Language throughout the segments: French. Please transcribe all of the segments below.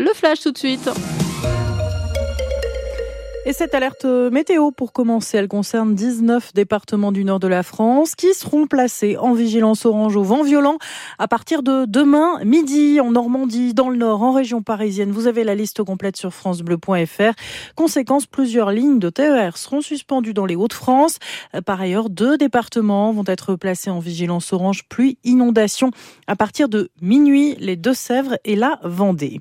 Le flash tout de suite. Et cette alerte météo, pour commencer, elle concerne 19 départements du nord de la France qui seront placés en vigilance orange au vent violent à partir de demain midi en Normandie, dans le nord, en région parisienne. Vous avez la liste complète sur francebleu.fr. Conséquence, plusieurs lignes de TER seront suspendues dans les Hauts-de-France. Par ailleurs, deux départements vont être placés en vigilance orange pluie inondation à partir de minuit, les Deux-Sèvres et la Vendée.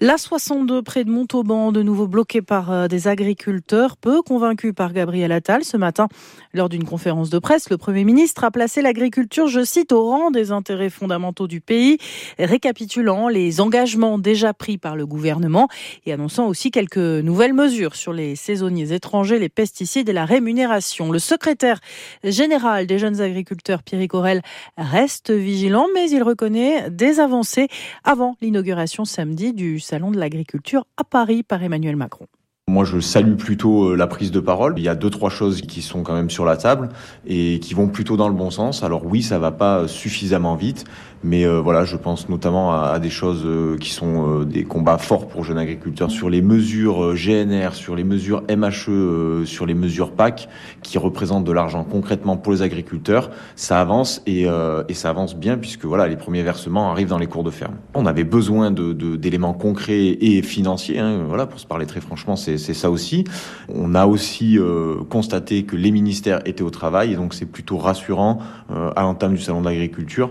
La 62 près de Montauban, de nouveau bloquée par euh, des agriculteurs agriculteurs, peu convaincus par Gabriel Attal. Ce matin, lors d'une conférence de presse, le Premier ministre a placé l'agriculture, je cite, au rang des intérêts fondamentaux du pays, récapitulant les engagements déjà pris par le gouvernement et annonçant aussi quelques nouvelles mesures sur les saisonniers étrangers, les pesticides et la rémunération. Le secrétaire général des jeunes agriculteurs, Pierre Corel, reste vigilant, mais il reconnaît des avancées avant l'inauguration samedi du Salon de l'agriculture à Paris par Emmanuel Macron. Moi, je salue plutôt euh, la prise de parole. Il y a deux, trois choses qui sont quand même sur la table et qui vont plutôt dans le bon sens. Alors oui, ça va pas suffisamment vite, mais euh, voilà, je pense notamment à, des choses euh, qui sont des combats forts pour jeunes agriculteurs sur les mesures GNR, sur les mesures MHE, sur les mesures PAC, qui représentent de l'argent concrètement pour les agriculteurs. Ça avance et, ça avance bien puisque voilà, les premiers versements arrivent dans les cours de ferme. On avait besoin d'éléments concrets et financiers. Hein, voilà, pour se parler très franchement, c'est c'est ça aussi. On a aussi euh, constaté que les ministères étaient au travail et donc c'est plutôt rassurant euh, à l'entame du salon de l'agriculture.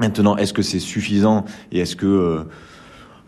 Maintenant, est-ce que c'est suffisant et est-ce que euh,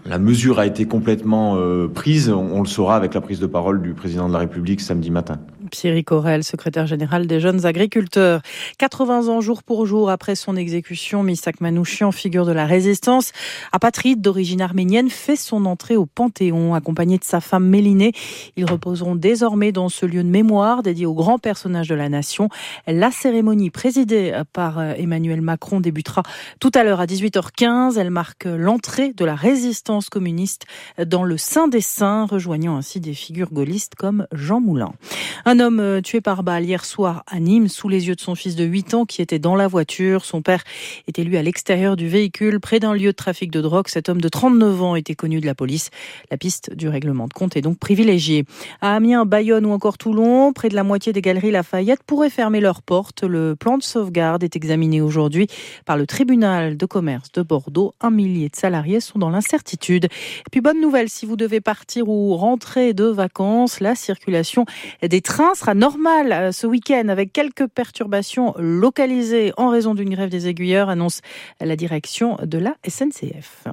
la mesure a été complètement prise? On le saura avec la prise de parole du président de la République samedi matin. Thierry Corel, secrétaire général des jeunes agriculteurs. 80 ans jour pour jour après son exécution, Misak Manouchian, figure de la résistance, apatride d'origine arménienne, fait son entrée au Panthéon, accompagné de sa femme Mélinée. Ils reposeront désormais dans ce lieu de mémoire dédié aux grands personnages de la nation. La cérémonie présidée par Emmanuel Macron débutera tout à l'heure à 18h15. Elle marque l'entrée de la résistance communiste dans le Saint des Saints, rejoignant ainsi des figures gaullistes comme Jean Moulin. Homme euh, tué par balle hier soir à Nîmes sous les yeux de son fils de 8 ans qui était dans la voiture. Son père était lui à l'extérieur du véhicule près d'un lieu de trafic de drogue. Cet homme de 39 ans était connu de la police. La piste du règlement de compte est donc privilégiée. À Amiens, Bayonne ou encore Toulon, près de la moitié des galeries Lafayette pourraient fermer leurs portes. Le plan de sauvegarde est examiné aujourd'hui par le tribunal de commerce de Bordeaux. Un millier de salariés sont dans l'incertitude. Et puis bonne nouvelle, si vous devez partir ou rentrer de vacances, la circulation des trains sera normal euh, ce week-end avec quelques perturbations localisées en raison d'une grève des aiguilleurs, annonce la direction de la SNCF.